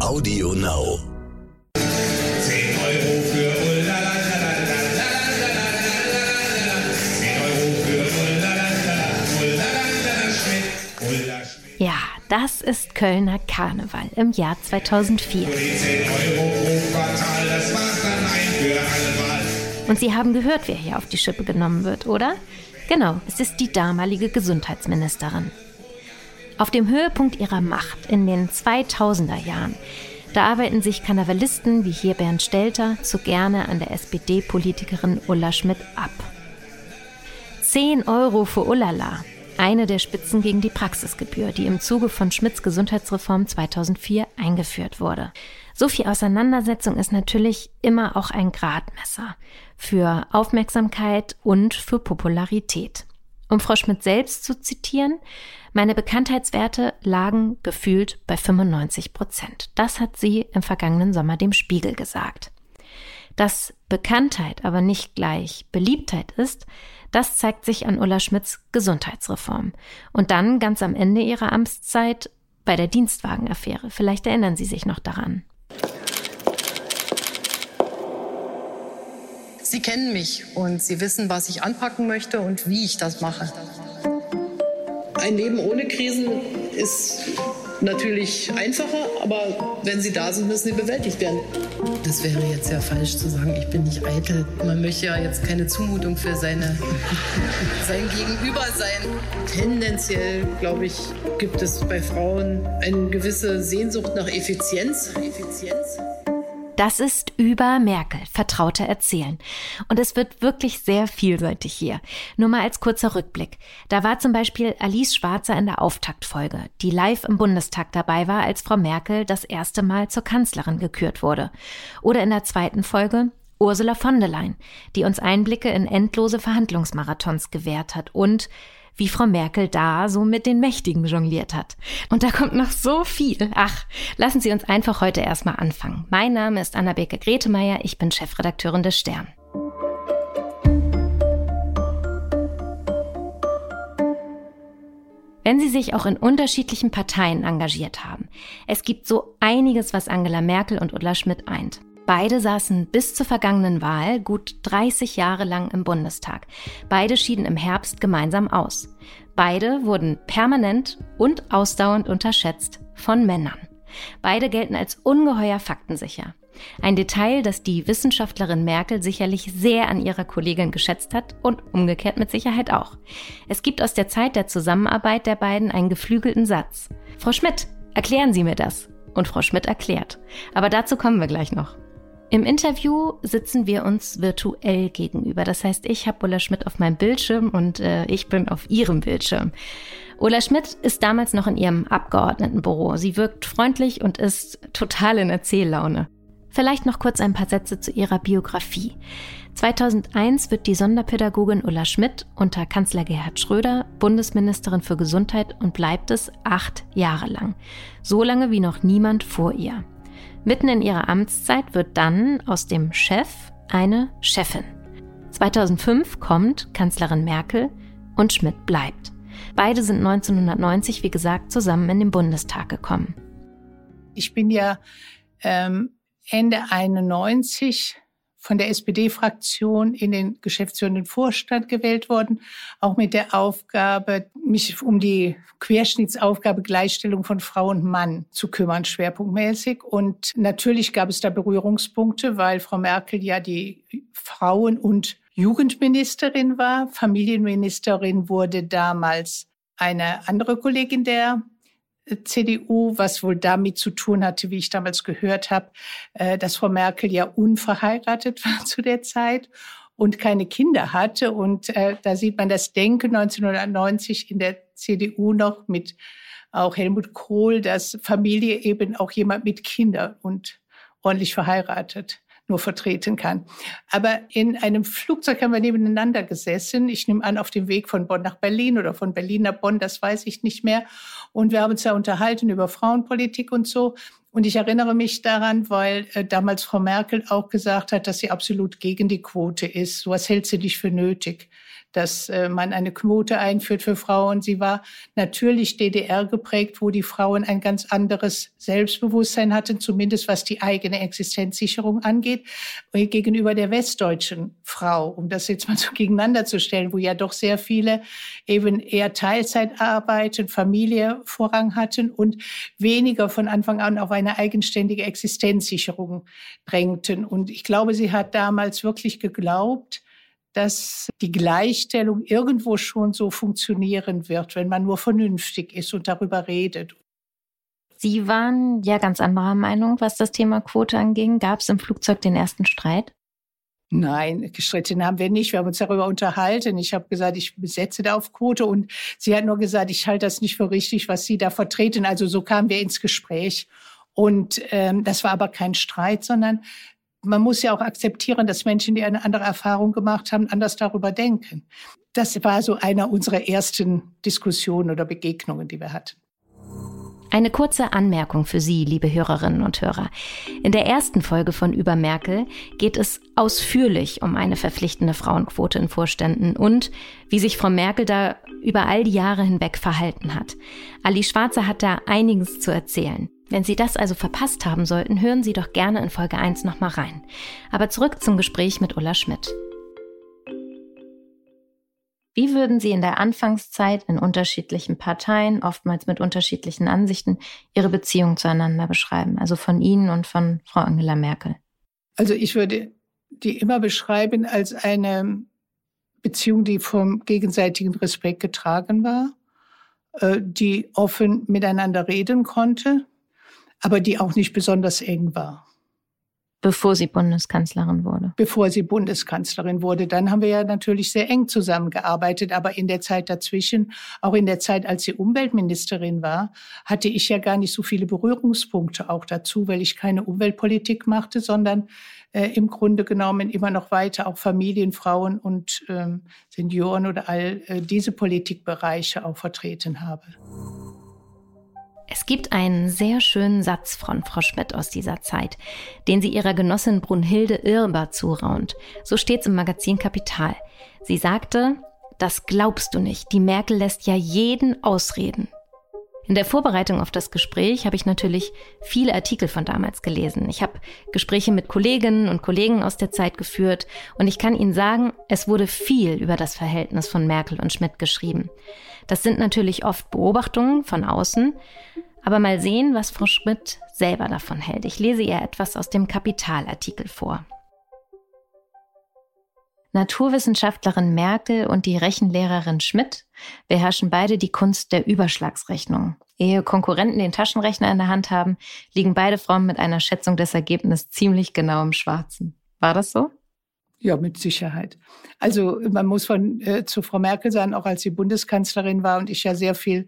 Audio Now. 10 Euro für Ulla, 10 Euro für Ulla, Schmidt, Ulla Schmidt. Ja, das ist Kölner Karneval im Jahr 2004. Die 10 Euro pro Quartal, das war's dann ein für alle Mal. Und Sie haben gehört, wer hier auf die Schippe genommen wird, oder? Genau, es ist die damalige Gesundheitsministerin. Auf dem Höhepunkt ihrer Macht in den 2000er Jahren, da arbeiten sich Karnevalisten wie hier Bernd Stelter zu gerne an der SPD-Politikerin Ulla Schmidt ab. 10 Euro für Ullala, eine der Spitzen gegen die Praxisgebühr, die im Zuge von Schmidts Gesundheitsreform 2004 eingeführt wurde. So viel Auseinandersetzung ist natürlich immer auch ein Gradmesser für Aufmerksamkeit und für Popularität. Um Frau Schmidt selbst zu zitieren, meine Bekanntheitswerte lagen gefühlt bei 95 Prozent. Das hat sie im vergangenen Sommer dem Spiegel gesagt. Dass Bekanntheit aber nicht gleich Beliebtheit ist, das zeigt sich an Ulla Schmidts Gesundheitsreform. Und dann ganz am Ende ihrer Amtszeit bei der Dienstwagenaffäre. Vielleicht erinnern Sie sich noch daran. Sie kennen mich und Sie wissen, was ich anpacken möchte und wie ich das mache. Ein Leben ohne Krisen ist natürlich einfacher, aber wenn sie da sind, müssen sie bewältigt werden. Das wäre jetzt ja falsch zu sagen, ich bin nicht eitel. Man möchte ja jetzt keine Zumutung für seine, sein Gegenüber sein. Tendenziell, glaube ich, gibt es bei Frauen eine gewisse Sehnsucht nach Effizienz. Effizienz. Das ist über Merkel, Vertraute erzählen. Und es wird wirklich sehr vielseitig hier. Nur mal als kurzer Rückblick. Da war zum Beispiel Alice Schwarzer in der Auftaktfolge, die live im Bundestag dabei war, als Frau Merkel das erste Mal zur Kanzlerin gekürt wurde. Oder in der zweiten Folge Ursula von der Leyen, die uns Einblicke in endlose Verhandlungsmarathons gewährt hat und wie Frau Merkel da so mit den Mächtigen jongliert hat. Und da kommt noch so viel. Ach, lassen Sie uns einfach heute erstmal anfangen. Mein Name ist Anna-Beke Gretemeyer, ich bin Chefredakteurin des Stern. Wenn Sie sich auch in unterschiedlichen Parteien engagiert haben, es gibt so einiges, was Angela Merkel und Ulla Schmidt eint. Beide saßen bis zur vergangenen Wahl gut 30 Jahre lang im Bundestag. Beide schieden im Herbst gemeinsam aus. Beide wurden permanent und ausdauernd unterschätzt von Männern. Beide gelten als ungeheuer faktensicher. Ein Detail, das die Wissenschaftlerin Merkel sicherlich sehr an ihrer Kollegin geschätzt hat und umgekehrt mit Sicherheit auch. Es gibt aus der Zeit der Zusammenarbeit der beiden einen geflügelten Satz. Frau Schmidt, erklären Sie mir das. Und Frau Schmidt erklärt. Aber dazu kommen wir gleich noch. Im Interview sitzen wir uns virtuell gegenüber. Das heißt, ich habe Ulla Schmidt auf meinem Bildschirm und äh, ich bin auf ihrem Bildschirm. Ulla Schmidt ist damals noch in ihrem Abgeordnetenbüro. Sie wirkt freundlich und ist total in Erzähllaune. Vielleicht noch kurz ein paar Sätze zu ihrer Biografie. 2001 wird die Sonderpädagogin Ulla Schmidt unter Kanzler Gerhard Schröder Bundesministerin für Gesundheit und bleibt es acht Jahre lang. So lange wie noch niemand vor ihr. Mitten in ihrer Amtszeit wird dann aus dem Chef eine Chefin. 2005 kommt Kanzlerin Merkel und Schmidt bleibt. Beide sind 1990, wie gesagt, zusammen in den Bundestag gekommen. Ich bin ja ähm, Ende 91 von der SPD-Fraktion in den geschäftsführenden Vorstand gewählt worden, auch mit der Aufgabe, mich um die Querschnittsaufgabe Gleichstellung von Frau und Mann zu kümmern, schwerpunktmäßig. Und natürlich gab es da Berührungspunkte, weil Frau Merkel ja die Frauen- und Jugendministerin war. Familienministerin wurde damals eine andere Kollegin der CDU, was wohl damit zu tun hatte, wie ich damals gehört habe, äh, dass Frau Merkel ja unverheiratet war zu der Zeit und keine Kinder hatte. Und äh, da sieht man das Denken 1990 in der CDU noch mit auch Helmut Kohl, dass Familie eben auch jemand mit Kindern und ordentlich verheiratet nur vertreten kann. Aber in einem Flugzeug haben wir nebeneinander gesessen. Ich nehme an, auf dem Weg von Bonn nach Berlin oder von Berlin nach Bonn, das weiß ich nicht mehr. Und wir haben uns da unterhalten über Frauenpolitik und so. Und ich erinnere mich daran, weil äh, damals Frau Merkel auch gesagt hat, dass sie absolut gegen die Quote ist. Was hält sie nicht für nötig. dass äh, man eine Quote einführt für Frauen. Sie war natürlich DDR geprägt, wo die Frauen ein ganz anderes Selbstbewusstsein hatten, zumindest was die eigene Existenzsicherung angeht, äh, gegenüber der westdeutschen Frau, um das jetzt mal so gegeneinander zu stellen, wo ja doch sehr viele eben eher Teilzeit arbeiten, Familie Vorrang hatten und weniger von Anfang an auf eine eigenständige Existenzsicherung drängten. Und ich glaube, sie hat damals wirklich geglaubt, dass die Gleichstellung irgendwo schon so funktionieren wird, wenn man nur vernünftig ist und darüber redet. Sie waren ja ganz anderer Meinung, was das Thema Quote anging. Gab es im Flugzeug den ersten Streit? Nein, gestritten haben wir nicht. Wir haben uns darüber unterhalten. Ich habe gesagt, ich besetze da auf Quote und sie hat nur gesagt, ich halte das nicht für richtig, was Sie da vertreten. Also so kamen wir ins Gespräch. Und ähm, das war aber kein Streit, sondern man muss ja auch akzeptieren, dass Menschen, die eine andere Erfahrung gemacht haben, anders darüber denken. Das war so einer unserer ersten Diskussionen oder Begegnungen, die wir hatten. Eine kurze Anmerkung für Sie, liebe Hörerinnen und Hörer. In der ersten Folge von Über Merkel geht es ausführlich um eine verpflichtende Frauenquote in Vorständen und wie sich Frau Merkel da über all die Jahre hinweg verhalten hat. Ali Schwarzer hat da einiges zu erzählen. Wenn Sie das also verpasst haben sollten, hören Sie doch gerne in Folge 1 nochmal rein. Aber zurück zum Gespräch mit Ulla Schmidt. Wie würden Sie in der Anfangszeit in unterschiedlichen Parteien, oftmals mit unterschiedlichen Ansichten, Ihre Beziehung zueinander beschreiben? Also von Ihnen und von Frau Angela Merkel? Also ich würde die immer beschreiben als eine Beziehung, die vom gegenseitigen Respekt getragen war, äh, die offen miteinander reden konnte, aber die auch nicht besonders eng war. Bevor sie Bundeskanzlerin wurde. Bevor sie Bundeskanzlerin wurde. Dann haben wir ja natürlich sehr eng zusammengearbeitet. Aber in der Zeit dazwischen, auch in der Zeit, als sie Umweltministerin war, hatte ich ja gar nicht so viele Berührungspunkte auch dazu, weil ich keine Umweltpolitik machte, sondern äh, im Grunde genommen immer noch weiter auch Familien, Frauen und ähm, Senioren oder all äh, diese Politikbereiche auch vertreten habe. Es gibt einen sehr schönen Satz von Frau Schmidt aus dieser Zeit, den sie ihrer Genossin Brunhilde Irber zuraunt. So steht's im Magazin Kapital. Sie sagte, das glaubst du nicht. Die Merkel lässt ja jeden ausreden. In der Vorbereitung auf das Gespräch habe ich natürlich viele Artikel von damals gelesen. Ich habe Gespräche mit Kolleginnen und Kollegen aus der Zeit geführt und ich kann Ihnen sagen, es wurde viel über das Verhältnis von Merkel und Schmidt geschrieben. Das sind natürlich oft Beobachtungen von außen, aber mal sehen, was Frau Schmidt selber davon hält. Ich lese ihr etwas aus dem Kapitalartikel vor. Naturwissenschaftlerin Merkel und die Rechenlehrerin Schmidt beherrschen beide die Kunst der Überschlagsrechnung. Ehe Konkurrenten den Taschenrechner in der Hand haben, liegen beide Frauen mit einer Schätzung des Ergebnisses ziemlich genau im Schwarzen. War das so? Ja, mit Sicherheit. Also man muss von äh, zu Frau Merkel sagen, auch als sie Bundeskanzlerin war und ich ja sehr viel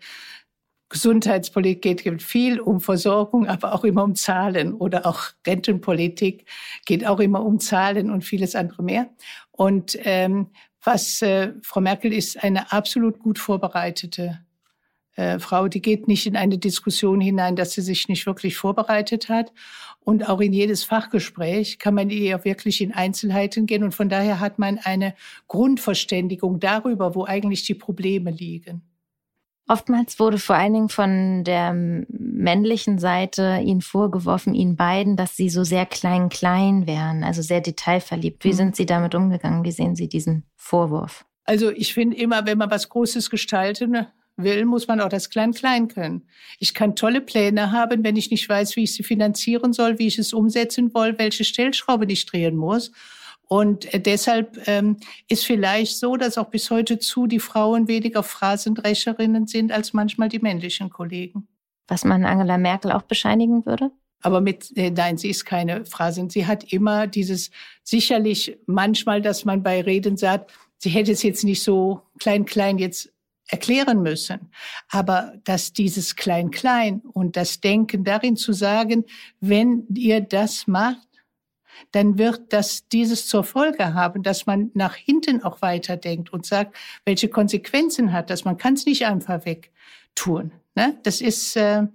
Gesundheitspolitik geht viel um Versorgung, aber auch immer um Zahlen oder auch Rentenpolitik geht auch immer um Zahlen und vieles andere mehr. Und ähm, was äh, Frau Merkel ist eine absolut gut vorbereitete äh, Frau, die geht nicht in eine Diskussion hinein, dass sie sich nicht wirklich vorbereitet hat. Und auch in jedes Fachgespräch kann man ihr wirklich in Einzelheiten gehen. Und von daher hat man eine Grundverständigung darüber, wo eigentlich die Probleme liegen. Oftmals wurde vor allen Dingen von der männlichen Seite ihnen vorgeworfen, ihnen beiden, dass sie so sehr klein-klein wären, also sehr detailverliebt. Wie mhm. sind Sie damit umgegangen? Wie sehen Sie diesen Vorwurf? Also ich finde immer, wenn man was Großes gestalten will, muss man auch das Klein-Klein können. Ich kann tolle Pläne haben, wenn ich nicht weiß, wie ich sie finanzieren soll, wie ich es umsetzen will, welche Stellschraube ich drehen muss. Und äh, deshalb ähm, ist vielleicht so, dass auch bis heute zu die Frauen weniger Phrasendrecherinnen sind als manchmal die männlichen Kollegen. Was man Angela Merkel auch bescheinigen würde? Aber mit, äh, nein, sie ist keine Phrasin. Sie hat immer dieses, sicherlich manchmal, dass man bei Reden sagt, sie hätte es jetzt nicht so klein, klein jetzt erklären müssen. Aber dass dieses Klein-Klein und das Denken darin zu sagen, wenn ihr das macht, dann wird das dieses zur Folge haben, dass man nach hinten auch weiterdenkt und sagt, welche Konsequenzen hat das. Man kann es nicht einfach wegtun. Ne? Das ist, äh,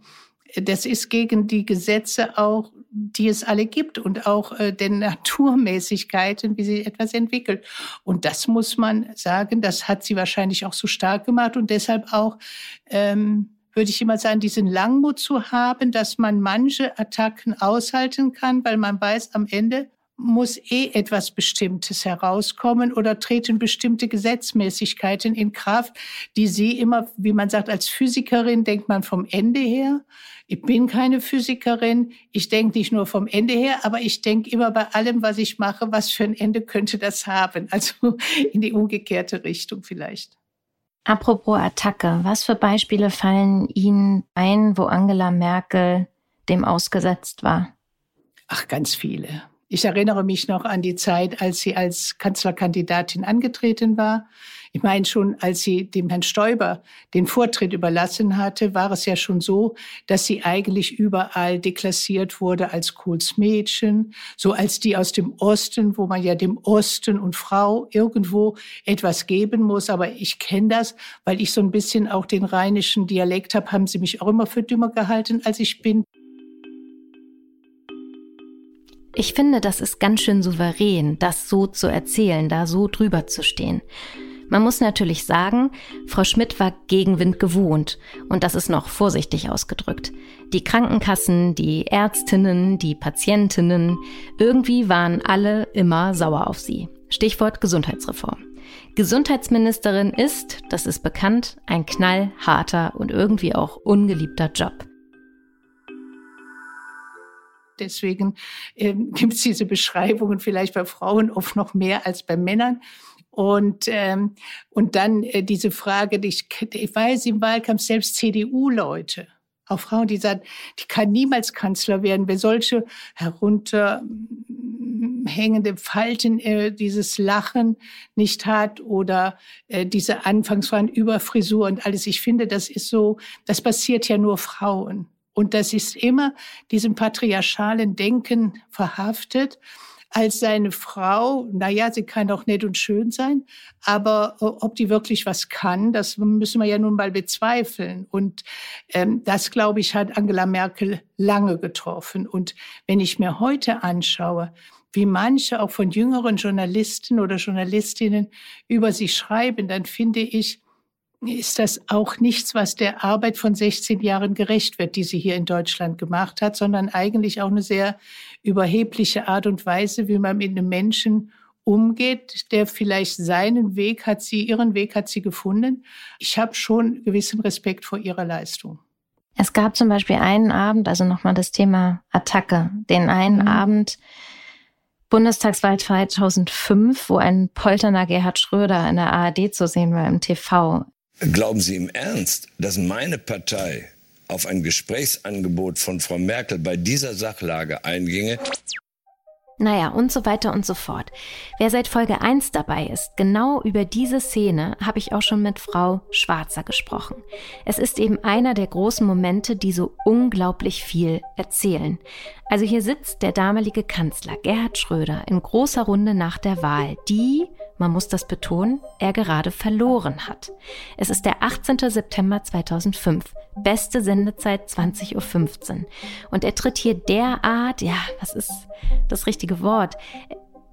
das ist gegen die Gesetze auch, die es alle gibt und auch äh, den Naturmäßigkeiten, wie sie etwas entwickelt. Und das muss man sagen, das hat sie wahrscheinlich auch so stark gemacht und deshalb auch ähm, würde ich immer sagen, diesen Langmut zu haben, dass man manche Attacken aushalten kann, weil man weiß, am Ende muss eh etwas Bestimmtes herauskommen oder treten bestimmte Gesetzmäßigkeiten in Kraft, die Sie immer, wie man sagt, als Physikerin denkt man vom Ende her. Ich bin keine Physikerin. Ich denke nicht nur vom Ende her, aber ich denke immer bei allem, was ich mache, was für ein Ende könnte das haben? Also in die umgekehrte Richtung vielleicht. Apropos Attacke, was für Beispiele fallen Ihnen ein, wo Angela Merkel dem ausgesetzt war? Ach, ganz viele. Ich erinnere mich noch an die Zeit, als sie als Kanzlerkandidatin angetreten war. Ich meine schon, als sie dem Herrn Stoiber den Vortritt überlassen hatte, war es ja schon so, dass sie eigentlich überall deklassiert wurde als Kohls Mädchen, so als die aus dem Osten, wo man ja dem Osten und Frau irgendwo etwas geben muss. Aber ich kenne das, weil ich so ein bisschen auch den rheinischen Dialekt habe, haben sie mich auch immer für dümmer gehalten, als ich bin. Ich finde, das ist ganz schön souverän, das so zu erzählen, da so drüber zu stehen. Man muss natürlich sagen, Frau Schmidt war Gegenwind gewohnt und das ist noch vorsichtig ausgedrückt. Die Krankenkassen, die Ärztinnen, die Patientinnen, irgendwie waren alle immer sauer auf sie. Stichwort Gesundheitsreform. Gesundheitsministerin ist, das ist bekannt, ein knallharter und irgendwie auch ungeliebter Job. Deswegen ähm, gibt es diese Beschreibungen vielleicht bei Frauen oft noch mehr als bei Männern. Und, ähm, und dann äh, diese Frage, ich, ich weiß im Wahlkampf selbst CDU-Leute, auch Frauen, die sagen, die kann niemals Kanzler werden, wer solche herunterhängende Falten, äh, dieses Lachen nicht hat oder äh, diese Anfangsfragen über Frisur und alles. Ich finde, das ist so, das passiert ja nur Frauen. Und das ist immer diesem patriarchalen Denken verhaftet als seine Frau, na ja, sie kann auch nett und schön sein, aber äh, ob die wirklich was kann, das müssen wir ja nun mal bezweifeln. Und ähm, das, glaube ich, hat Angela Merkel lange getroffen. Und wenn ich mir heute anschaue, wie manche auch von jüngeren Journalisten oder Journalistinnen über sie schreiben, dann finde ich, ist das auch nichts, was der Arbeit von 16 Jahren gerecht wird, die sie hier in Deutschland gemacht hat, sondern eigentlich auch eine sehr überhebliche Art und Weise, wie man mit einem Menschen umgeht, der vielleicht seinen Weg hat sie, ihren Weg hat sie gefunden. Ich habe schon gewissen Respekt vor ihrer Leistung. Es gab zum Beispiel einen Abend, also nochmal das Thema Attacke, den einen mhm. Abend, Bundestagswahl 2005, wo ein polternder Gerhard Schröder in der ARD zu sehen war im TV. Glauben Sie im Ernst, dass meine Partei auf ein Gesprächsangebot von Frau Merkel bei dieser Sachlage einginge? Naja, und so weiter und so fort. Wer seit Folge 1 dabei ist, genau über diese Szene habe ich auch schon mit Frau Schwarzer gesprochen. Es ist eben einer der großen Momente, die so unglaublich viel erzählen. Also hier sitzt der damalige Kanzler Gerhard Schröder in großer Runde nach der Wahl, die, man muss das betonen, er gerade verloren hat. Es ist der 18. September 2005, beste Sendezeit 20.15 Uhr. Und er tritt hier derart, ja, was ist das richtige Wort?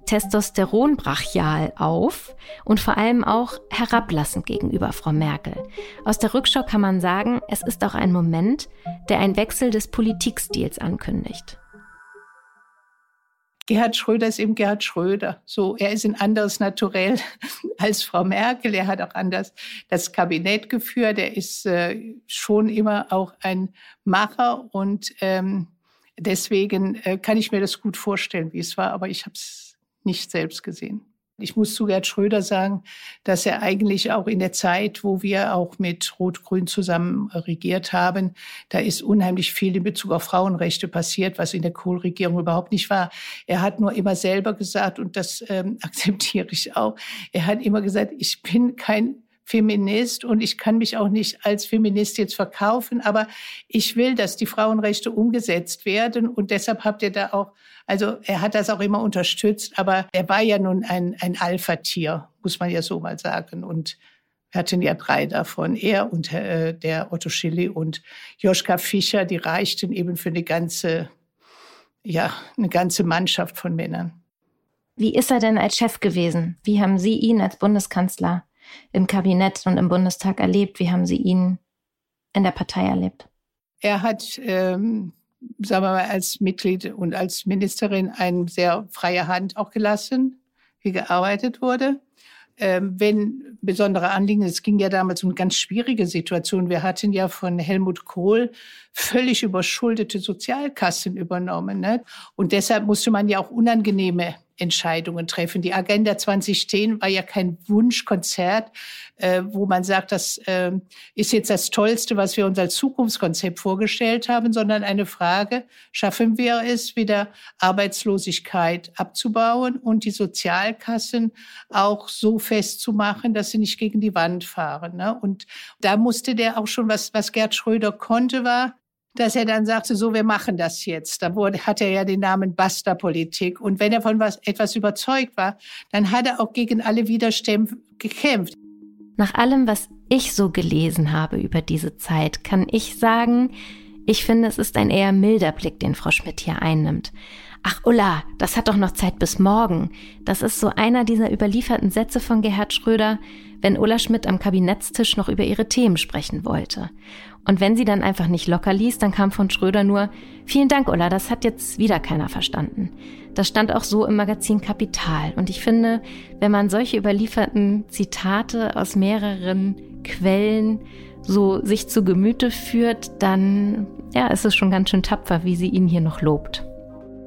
testosteronbrachial auf und vor allem auch herablassend gegenüber Frau Merkel. Aus der Rückschau kann man sagen, es ist auch ein Moment, der einen Wechsel des Politikstils ankündigt. Gerhard Schröder ist eben Gerhard Schröder. So, er ist ein anderes Naturell als Frau Merkel. Er hat auch anders das Kabinett geführt. Er ist äh, schon immer auch ein Macher und ähm, deswegen äh, kann ich mir das gut vorstellen, wie es war. Aber ich habe es nicht selbst gesehen. Ich muss zu Gerd Schröder sagen, dass er eigentlich auch in der Zeit, wo wir auch mit Rot-Grün zusammen regiert haben, da ist unheimlich viel in Bezug auf Frauenrechte passiert, was in der Kohl-Regierung überhaupt nicht war. Er hat nur immer selber gesagt, und das ähm, akzeptiere ich auch, er hat immer gesagt, ich bin kein Feminist und ich kann mich auch nicht als Feminist jetzt verkaufen, aber ich will, dass die Frauenrechte umgesetzt werden und deshalb habt ihr da auch, also er hat das auch immer unterstützt, aber er war ja nun ein, ein Alpha-Tier, muss man ja so mal sagen und Wir hatten ja drei davon. Er und äh, der Otto Schilly und Joschka Fischer, die reichten eben für eine ganze, ja, eine ganze Mannschaft von Männern. Wie ist er denn als Chef gewesen? Wie haben Sie ihn als Bundeskanzler im Kabinett und im Bundestag erlebt? Wie haben Sie ihn in der Partei erlebt? Er hat, ähm, sagen wir mal, als Mitglied und als Ministerin eine sehr freie Hand auch gelassen, wie gearbeitet wurde ähm, wenn besondere Anliegen, es ging ja damals um ganz schwierige Situation. Wir hatten ja von Helmut Kohl völlig überschuldete Sozialkassen übernommen. Ne? Und deshalb musste man ja auch unangenehme Entscheidungen treffen. Die Agenda 2010 war ja kein Wunschkonzert, äh, wo man sagt, das äh, ist jetzt das Tollste, was wir uns als Zukunftskonzept vorgestellt haben, sondern eine Frage, schaffen wir es, wieder Arbeitslosigkeit abzubauen und die Sozialkassen auch so festzumachen, dass sie nicht gegen die Wand fahren. Ne? Und da musste der auch schon, was, was Gerd Schröder konnte, war, dass er dann sagte, so, wir machen das jetzt. Da wurde, hat er ja den Namen Basta-Politik. Und wenn er von was, etwas überzeugt war, dann hat er auch gegen alle Widerstände gekämpft. Nach allem, was ich so gelesen habe über diese Zeit, kann ich sagen, ich finde, es ist ein eher milder Blick, den Frau Schmidt hier einnimmt. Ach, Ulla, das hat doch noch Zeit bis morgen. Das ist so einer dieser überlieferten Sätze von Gerhard Schröder, wenn Ulla Schmidt am Kabinettstisch noch über ihre Themen sprechen wollte. Und wenn sie dann einfach nicht locker ließ, dann kam von Schröder nur, vielen Dank, Ulla, das hat jetzt wieder keiner verstanden. Das stand auch so im Magazin Kapital. Und ich finde, wenn man solche überlieferten Zitate aus mehreren Quellen so sich zu Gemüte führt, dann ja, ist es schon ganz schön tapfer, wie sie ihn hier noch lobt.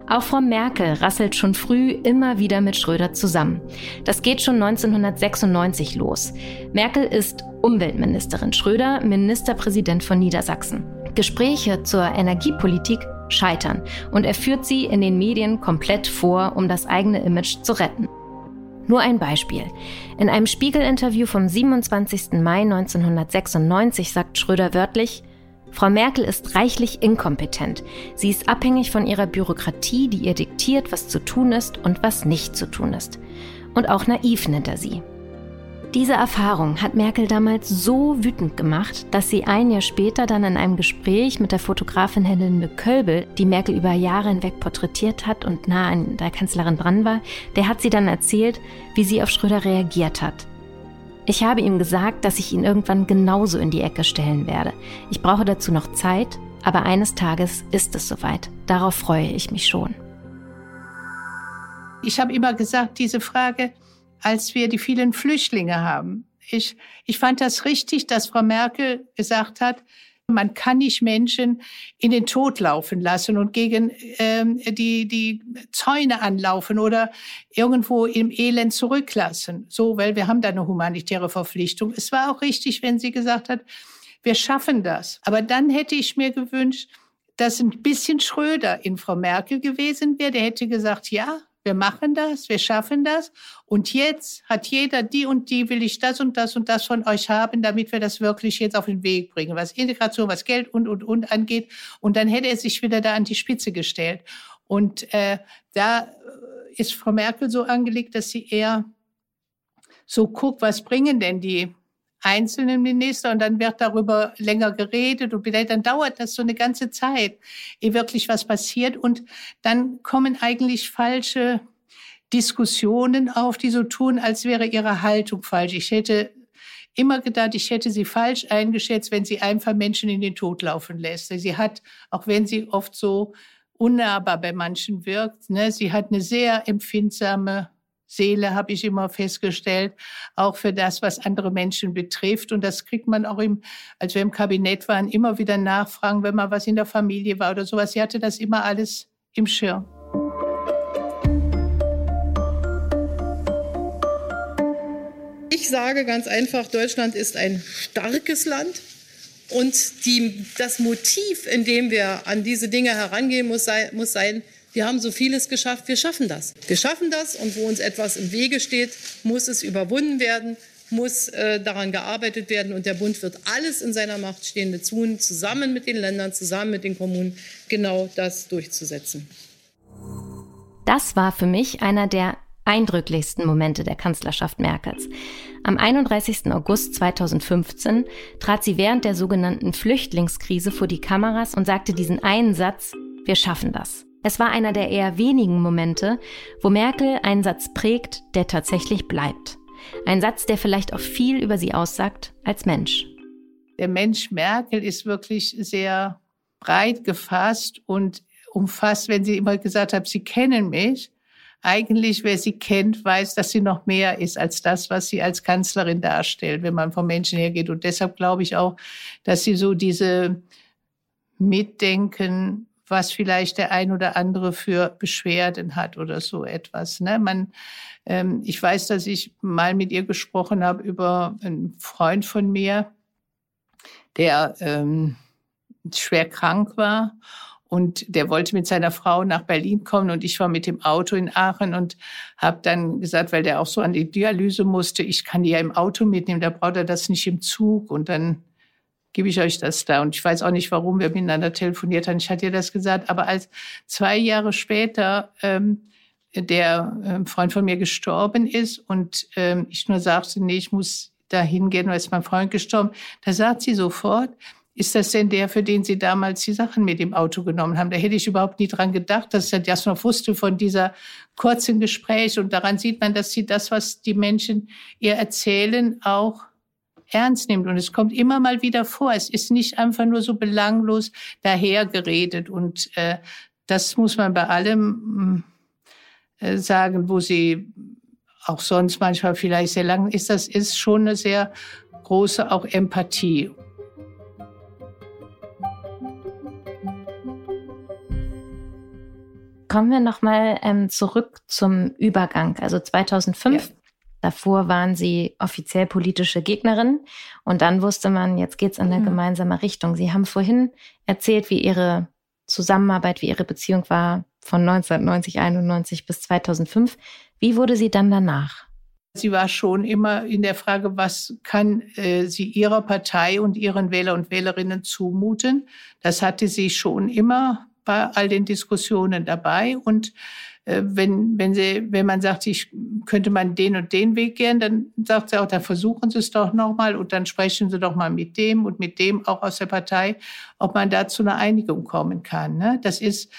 Auch Frau Merkel rasselt schon früh immer wieder mit Schröder zusammen. Das geht schon 1996 los. Merkel ist Umweltministerin, Schröder Ministerpräsident von Niedersachsen. Gespräche zur Energiepolitik scheitern und er führt sie in den Medien komplett vor, um das eigene Image zu retten. Nur ein Beispiel. In einem Spiegel-Interview vom 27. Mai 1996 sagt Schröder wörtlich, Frau Merkel ist reichlich inkompetent. Sie ist abhängig von ihrer Bürokratie, die ihr diktiert, was zu tun ist und was nicht zu tun ist. Und auch naiv nennt er sie. Diese Erfahrung hat Merkel damals so wütend gemacht, dass sie ein Jahr später dann in einem Gespräch mit der Fotografin Helene Kölbel, die Merkel über Jahre hinweg porträtiert hat und nah an der Kanzlerin dran war, der hat sie dann erzählt, wie sie auf Schröder reagiert hat. Ich habe ihm gesagt, dass ich ihn irgendwann genauso in die Ecke stellen werde. Ich brauche dazu noch Zeit, aber eines Tages ist es soweit. Darauf freue ich mich schon. Ich habe immer gesagt, diese Frage, als wir die vielen Flüchtlinge haben. Ich, ich fand das richtig, dass Frau Merkel gesagt hat, man kann nicht Menschen in den Tod laufen lassen und gegen ähm, die, die Zäune anlaufen oder irgendwo im Elend zurücklassen. So, weil wir haben da eine humanitäre Verpflichtung. Es war auch richtig, wenn sie gesagt hat, wir schaffen das. Aber dann hätte ich mir gewünscht, dass ein bisschen Schröder in Frau Merkel gewesen wäre. Der hätte gesagt, ja, wir machen das, wir schaffen das. Und jetzt hat jeder die und die, will ich das und das und das von euch haben, damit wir das wirklich jetzt auf den Weg bringen, was Integration, was Geld und, und, und angeht. Und dann hätte er sich wieder da an die Spitze gestellt. Und äh, da ist Frau Merkel so angelegt, dass sie eher so guckt, was bringen denn die einzelnen Minister und dann wird darüber länger geredet und vielleicht dann dauert das so eine ganze Zeit, ehe wirklich was passiert und dann kommen eigentlich falsche Diskussionen auf, die so tun, als wäre ihre Haltung falsch. Ich hätte immer gedacht, ich hätte sie falsch eingeschätzt, wenn sie einfach Menschen in den Tod laufen lässt. Sie hat, auch wenn sie oft so unnahbar bei manchen wirkt, ne, sie hat eine sehr empfindsame Seele, habe ich immer festgestellt, auch für das, was andere Menschen betrifft. Und das kriegt man auch im, als wir im Kabinett waren, immer wieder nachfragen, wenn mal was in der Familie war oder sowas. Sie hatte das immer alles im Schirm. Ich sage ganz einfach, Deutschland ist ein starkes Land. Und die, das Motiv, in dem wir an diese Dinge herangehen, muss, sei, muss sein, wir haben so vieles geschafft, wir schaffen das. Wir schaffen das und wo uns etwas im Wege steht, muss es überwunden werden, muss äh, daran gearbeitet werden und der Bund wird alles in seiner Macht Stehende tun, zusammen mit den Ländern, zusammen mit den Kommunen, genau das durchzusetzen. Das war für mich einer der eindrücklichsten Momente der Kanzlerschaft Merkels. Am 31. August 2015 trat sie während der sogenannten Flüchtlingskrise vor die Kameras und sagte diesen einen Satz, wir schaffen das. Es war einer der eher wenigen Momente, wo Merkel einen Satz prägt, der tatsächlich bleibt. Ein Satz, der vielleicht auch viel über sie aussagt als Mensch. Der Mensch Merkel ist wirklich sehr breit gefasst und umfasst, wenn sie immer gesagt hat, sie kennen mich. Eigentlich, wer sie kennt, weiß, dass sie noch mehr ist als das, was sie als Kanzlerin darstellt, wenn man vom Menschen hergeht. Und deshalb glaube ich auch, dass sie so diese Mitdenken, was vielleicht der ein oder andere für Beschwerden hat oder so etwas. Ne? Man, ähm, ich weiß, dass ich mal mit ihr gesprochen habe über einen Freund von mir, der ähm, schwer krank war und der wollte mit seiner Frau nach Berlin kommen und ich war mit dem Auto in Aachen und habe dann gesagt, weil der auch so an die Dialyse musste, ich kann die ja im Auto mitnehmen, da braucht er das nicht im Zug und dann gebe ich euch das da. Und ich weiß auch nicht, warum wir miteinander telefoniert haben. Ich hatte ihr das gesagt, aber als zwei Jahre später ähm, der ähm, Freund von mir gestorben ist und ähm, ich nur sagte, nee, ich muss da hingehen, weil ist mein Freund gestorben, da sagt sie sofort, ist das denn der, für den Sie damals die Sachen mit dem Auto genommen haben? Da hätte ich überhaupt nie dran gedacht, dass er das noch wusste von dieser kurzen Gespräch. Und daran sieht man, dass sie das, was die Menschen ihr erzählen, auch ernst nimmt. Und es kommt immer mal wieder vor. Es ist nicht einfach nur so belanglos dahergeredet. Und äh, das muss man bei allem äh, sagen, wo sie auch sonst manchmal vielleicht sehr lang ist. Das ist schon eine sehr große auch Empathie. Kommen wir nochmal ähm, zurück zum Übergang. Also 2005, ja. Davor waren Sie offiziell politische Gegnerin und dann wusste man, jetzt geht's in eine mhm. gemeinsame Richtung. Sie haben vorhin erzählt, wie Ihre Zusammenarbeit, wie Ihre Beziehung war von 1990, 91 bis 2005. Wie wurde sie dann danach? Sie war schon immer in der Frage, was kann äh, sie ihrer Partei und ihren Wähler und Wählerinnen zumuten. Das hatte sie schon immer bei all den Diskussionen dabei. Und wenn, wenn, sie, wenn man sagt, ich könnte man den und den Weg gehen, dann sagt sie auch, dann versuchen Sie es doch nochmal und dann sprechen Sie doch mal mit dem und mit dem auch aus der Partei, ob man da zu einer Einigung kommen kann. Ne? Das ist,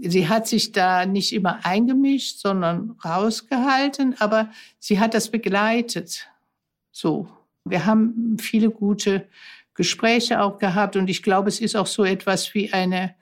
sie hat sich da nicht immer eingemischt, sondern rausgehalten, aber sie hat das begleitet. So. Wir haben viele gute Gespräche auch gehabt und ich glaube, es ist auch so etwas wie eine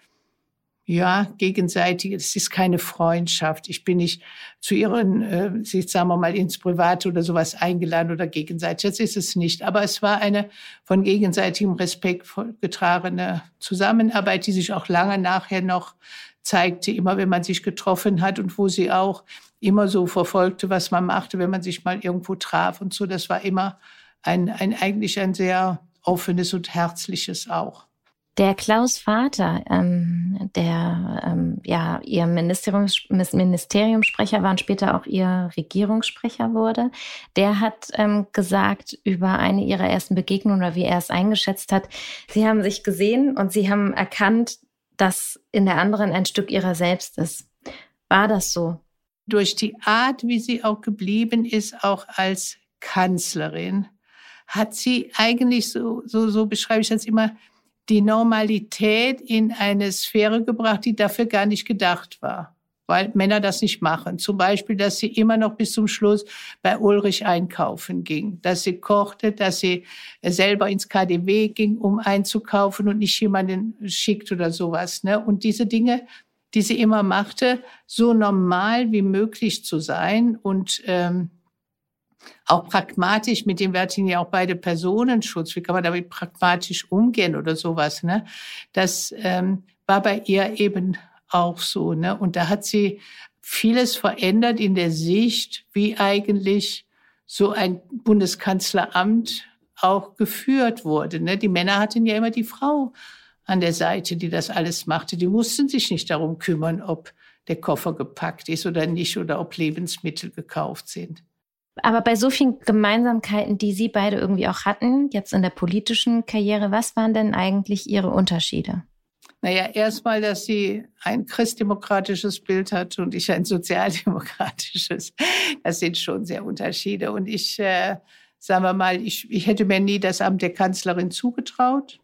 ja, gegenseitig, es ist keine Freundschaft. Ich bin nicht zu ihren, äh, sagen wir mal, ins Private oder sowas eingeladen oder gegenseitig. Das ist es nicht. Aber es war eine von gegenseitigem Respekt getragene Zusammenarbeit, die sich auch lange nachher noch zeigte, immer wenn man sich getroffen hat und wo sie auch immer so verfolgte, was man machte, wenn man sich mal irgendwo traf und so. Das war immer ein, ein eigentlich ein sehr offenes und herzliches auch. Der Klaus Vater, ähm, der ähm, ja ihr Ministeriums Ministeriumssprecher war und später auch ihr Regierungssprecher wurde, der hat ähm, gesagt über eine ihrer ersten Begegnungen oder wie er es eingeschätzt hat, sie haben sich gesehen und sie haben erkannt, dass in der anderen ein Stück ihrer selbst ist. War das so? Durch die Art, wie sie auch geblieben ist, auch als Kanzlerin, hat sie eigentlich so, so, so beschreibe ich das immer, die Normalität in eine Sphäre gebracht, die dafür gar nicht gedacht war, weil Männer das nicht machen. Zum Beispiel, dass sie immer noch bis zum Schluss bei Ulrich einkaufen ging, dass sie kochte, dass sie selber ins KDW ging, um einzukaufen und nicht jemanden schickt oder sowas. Ne? Und diese Dinge, die sie immer machte, so normal wie möglich zu sein und ähm, auch pragmatisch, mit dem hatten ja auch beide Personenschutz, wie kann man damit pragmatisch umgehen oder sowas, ne? Das ähm, war bei ihr eben auch so, ne? Und da hat sie vieles verändert in der Sicht, wie eigentlich so ein Bundeskanzleramt auch geführt wurde. Ne? Die Männer hatten ja immer die Frau an der Seite, die das alles machte. Die mussten sich nicht darum kümmern, ob der Koffer gepackt ist oder nicht oder ob Lebensmittel gekauft sind. Aber bei so vielen Gemeinsamkeiten, die Sie beide irgendwie auch hatten, jetzt in der politischen Karriere, was waren denn eigentlich Ihre Unterschiede? Naja, erstmal, dass sie ein christdemokratisches Bild hat und ich ein sozialdemokratisches. Das sind schon sehr Unterschiede. Und ich, äh, sagen wir mal, ich, ich hätte mir nie das Amt der Kanzlerin zugetraut.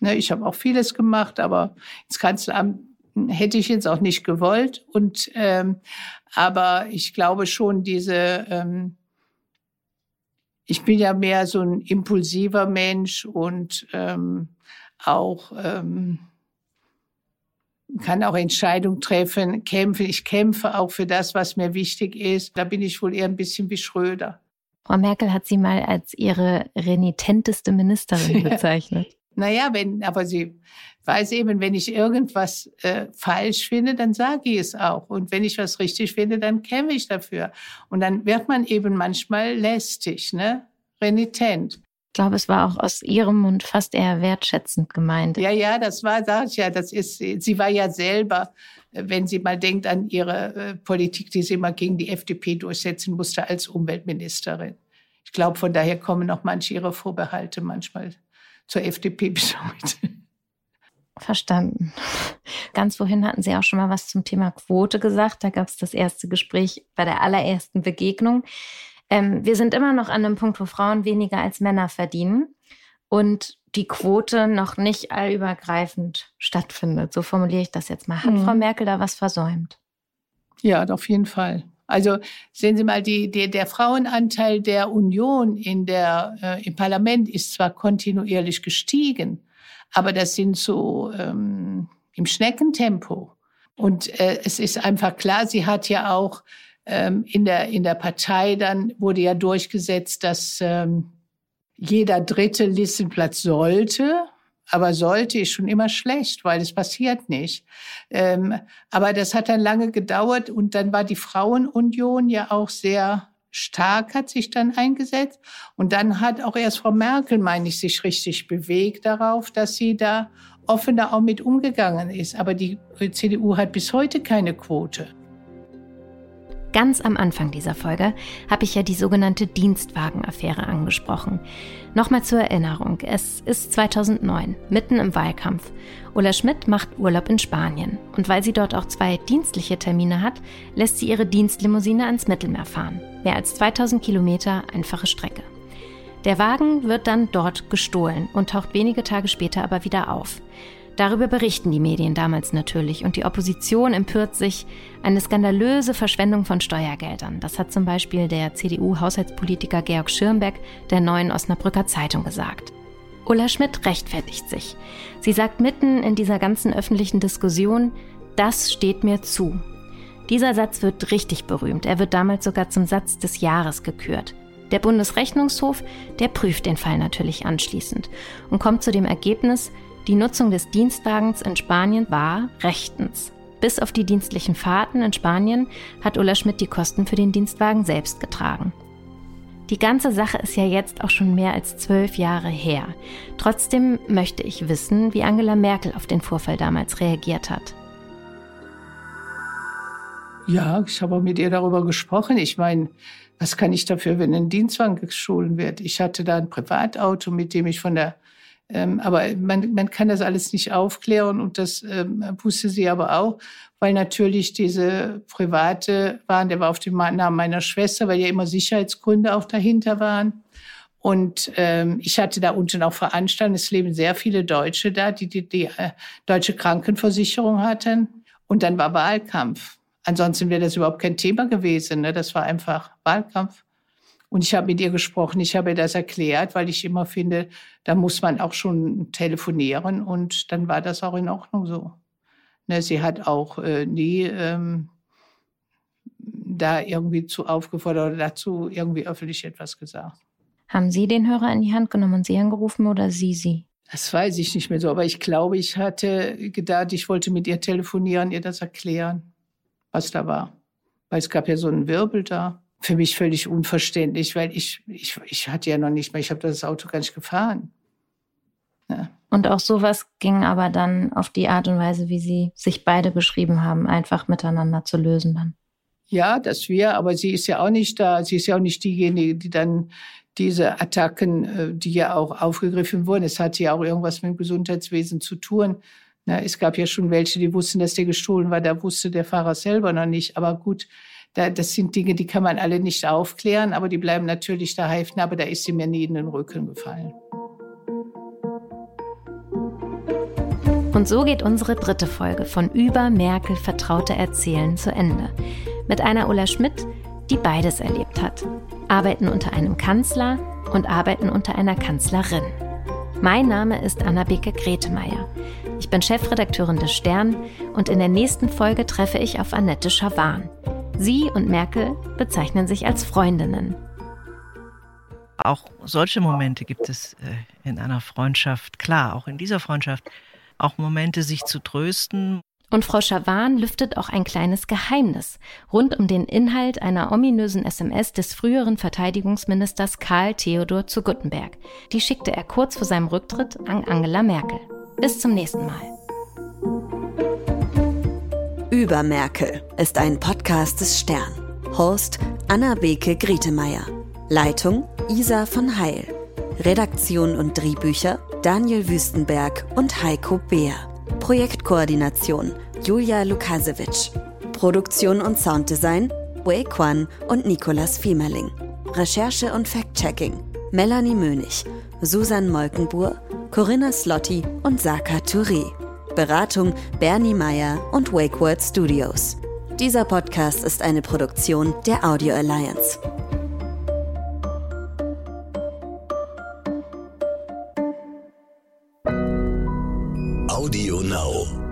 Ne, ich habe auch vieles gemacht, aber ins Kanzleramt hätte ich jetzt auch nicht gewollt. Und ähm, aber ich glaube schon, diese ähm, ich bin ja mehr so ein impulsiver Mensch und ähm, auch ähm, kann auch Entscheidungen treffen, kämpfen. Ich kämpfe auch für das, was mir wichtig ist. Da bin ich wohl eher ein bisschen wie Schröder. Frau Merkel hat Sie mal als ihre renitenteste Ministerin bezeichnet. naja, wenn, aber sie weiß eben, wenn ich irgendwas äh, falsch finde, dann sage ich es auch. Und wenn ich was richtig finde, dann kämpfe ich dafür. Und dann wird man eben manchmal lästig, ne? renitent. Ich glaube, es war auch aus ihrem Mund fast eher wertschätzend gemeint. Ja, ja, das war, sag ich ja, das ist, sie war ja selber, wenn sie mal denkt an ihre äh, Politik, die sie immer gegen die FDP durchsetzen musste als Umweltministerin. Ich glaube, von daher kommen noch manche ihre Vorbehalte manchmal zur FDP bis heute. Verstanden. Ganz vorhin hatten Sie auch schon mal was zum Thema Quote gesagt. Da gab es das erste Gespräch bei der allerersten Begegnung. Ähm, wir sind immer noch an einem Punkt, wo Frauen weniger als Männer verdienen und die Quote noch nicht allübergreifend stattfindet. So formuliere ich das jetzt mal. Hat mhm. Frau Merkel da was versäumt? Ja, auf jeden Fall. Also sehen Sie mal, die, die, der Frauenanteil der Union in der, äh, im Parlament ist zwar kontinuierlich gestiegen, aber das sind so ähm, im Schneckentempo. Und äh, es ist einfach klar, sie hat ja auch ähm, in, der, in der Partei dann wurde ja durchgesetzt, dass ähm, jeder dritte Listenplatz sollte. Aber sollte ist schon immer schlecht, weil es passiert nicht. Ähm, aber das hat dann lange gedauert und dann war die Frauenunion ja auch sehr stark, hat sich dann eingesetzt. Und dann hat auch erst Frau Merkel, meine ich, sich richtig bewegt darauf, dass sie da offener auch mit umgegangen ist. Aber die CDU hat bis heute keine Quote. Ganz am Anfang dieser Folge habe ich ja die sogenannte Dienstwagenaffäre angesprochen. Nochmal zur Erinnerung, es ist 2009, mitten im Wahlkampf. Ulla Schmidt macht Urlaub in Spanien und weil sie dort auch zwei dienstliche Termine hat, lässt sie ihre Dienstlimousine ans Mittelmeer fahren. Mehr als 2000 Kilometer einfache Strecke. Der Wagen wird dann dort gestohlen und taucht wenige Tage später aber wieder auf. Darüber berichten die Medien damals natürlich und die Opposition empört sich. Eine skandalöse Verschwendung von Steuergeldern. Das hat zum Beispiel der CDU-Haushaltspolitiker Georg Schirmbeck der neuen Osnabrücker Zeitung gesagt. Ulla Schmidt rechtfertigt sich. Sie sagt mitten in dieser ganzen öffentlichen Diskussion, das steht mir zu. Dieser Satz wird richtig berühmt. Er wird damals sogar zum Satz des Jahres gekürt. Der Bundesrechnungshof, der prüft den Fall natürlich anschließend und kommt zu dem Ergebnis, die Nutzung des Dienstwagens in Spanien war rechtens. Bis auf die dienstlichen Fahrten in Spanien hat Ulla Schmidt die Kosten für den Dienstwagen selbst getragen. Die ganze Sache ist ja jetzt auch schon mehr als zwölf Jahre her. Trotzdem möchte ich wissen, wie Angela Merkel auf den Vorfall damals reagiert hat. Ja, ich habe mit ihr darüber gesprochen. Ich meine, was kann ich dafür, wenn ein Dienstwagen gestohlen wird? Ich hatte da ein Privatauto, mit dem ich von der ähm, aber man, man kann das alles nicht aufklären und das ähm, wusste sie aber auch, weil natürlich diese private waren, der war auf dem Namen meiner Schwester, weil ja immer Sicherheitsgründe auch dahinter waren. Und ähm, ich hatte da unten auch veranstaltet, es leben sehr viele Deutsche da, die die, die äh, deutsche Krankenversicherung hatten. Und dann war Wahlkampf. Ansonsten wäre das überhaupt kein Thema gewesen. Ne? Das war einfach Wahlkampf. Und ich habe mit ihr gesprochen, ich habe ihr das erklärt, weil ich immer finde, da muss man auch schon telefonieren und dann war das auch in Ordnung so. Ne, sie hat auch äh, nie ähm, da irgendwie zu aufgefordert oder dazu irgendwie öffentlich etwas gesagt. Haben Sie den Hörer in die Hand genommen und Sie angerufen oder Sie sie? Das weiß ich nicht mehr so, aber ich glaube, ich hatte gedacht, ich wollte mit ihr telefonieren, ihr das erklären, was da war. Weil es gab ja so einen Wirbel da für mich völlig unverständlich, weil ich, ich, ich hatte ja noch nicht mehr, ich habe das Auto gar nicht gefahren. Ja. Und auch sowas ging aber dann auf die Art und Weise, wie Sie sich beide beschrieben haben, einfach miteinander zu lösen dann. Ja, das wir, aber sie ist ja auch nicht da. Sie ist ja auch nicht diejenige, die dann diese Attacken, äh, die ja auch aufgegriffen wurden. Es hatte ja auch irgendwas mit dem Gesundheitswesen zu tun. Na, es gab ja schon welche, die wussten, dass der gestohlen war. Da wusste der Fahrer selber noch nicht. Aber gut, da, das sind Dinge, die kann man alle nicht aufklären, aber die bleiben natürlich da haften. Aber da ist sie mir nie in den Rücken gefallen. Und so geht unsere dritte Folge von Über Merkel Vertraute Erzählen zu Ende. Mit einer Ulla Schmidt, die beides erlebt hat. Arbeiten unter einem Kanzler und arbeiten unter einer Kanzlerin. Mein Name ist Anna-Beke Gretemeyer. Ich bin Chefredakteurin des Stern und in der nächsten Folge treffe ich auf Annette Schawan. Sie und Merkel bezeichnen sich als Freundinnen. Auch solche Momente gibt es äh, in einer Freundschaft. Klar, auch in dieser Freundschaft auch Momente, sich zu trösten. Und Frau Schawan lüftet auch ein kleines Geheimnis rund um den Inhalt einer ominösen SMS des früheren Verteidigungsministers Karl Theodor zu Guttenberg. Die schickte er kurz vor seinem Rücktritt an Angela Merkel. Bis zum nächsten Mal. Über Merkel ist ein Podcast des Stern. Host Anna Beke Grietemeyer. Leitung Isa von Heil. Redaktion und Drehbücher Daniel Wüstenberg und Heiko Beer. Projektkoordination Julia Lukasewitsch. Produktion und Sounddesign Wei Quan und Nicolas Fiemerling. Recherche und Fact-Checking Melanie Mönig, Susan Molkenbuhr, Corinna Slotti und Saka Touré. Beratung Bernie Meyer und WakeWord Studios. Dieser Podcast ist eine Produktion der Audio Alliance. Now.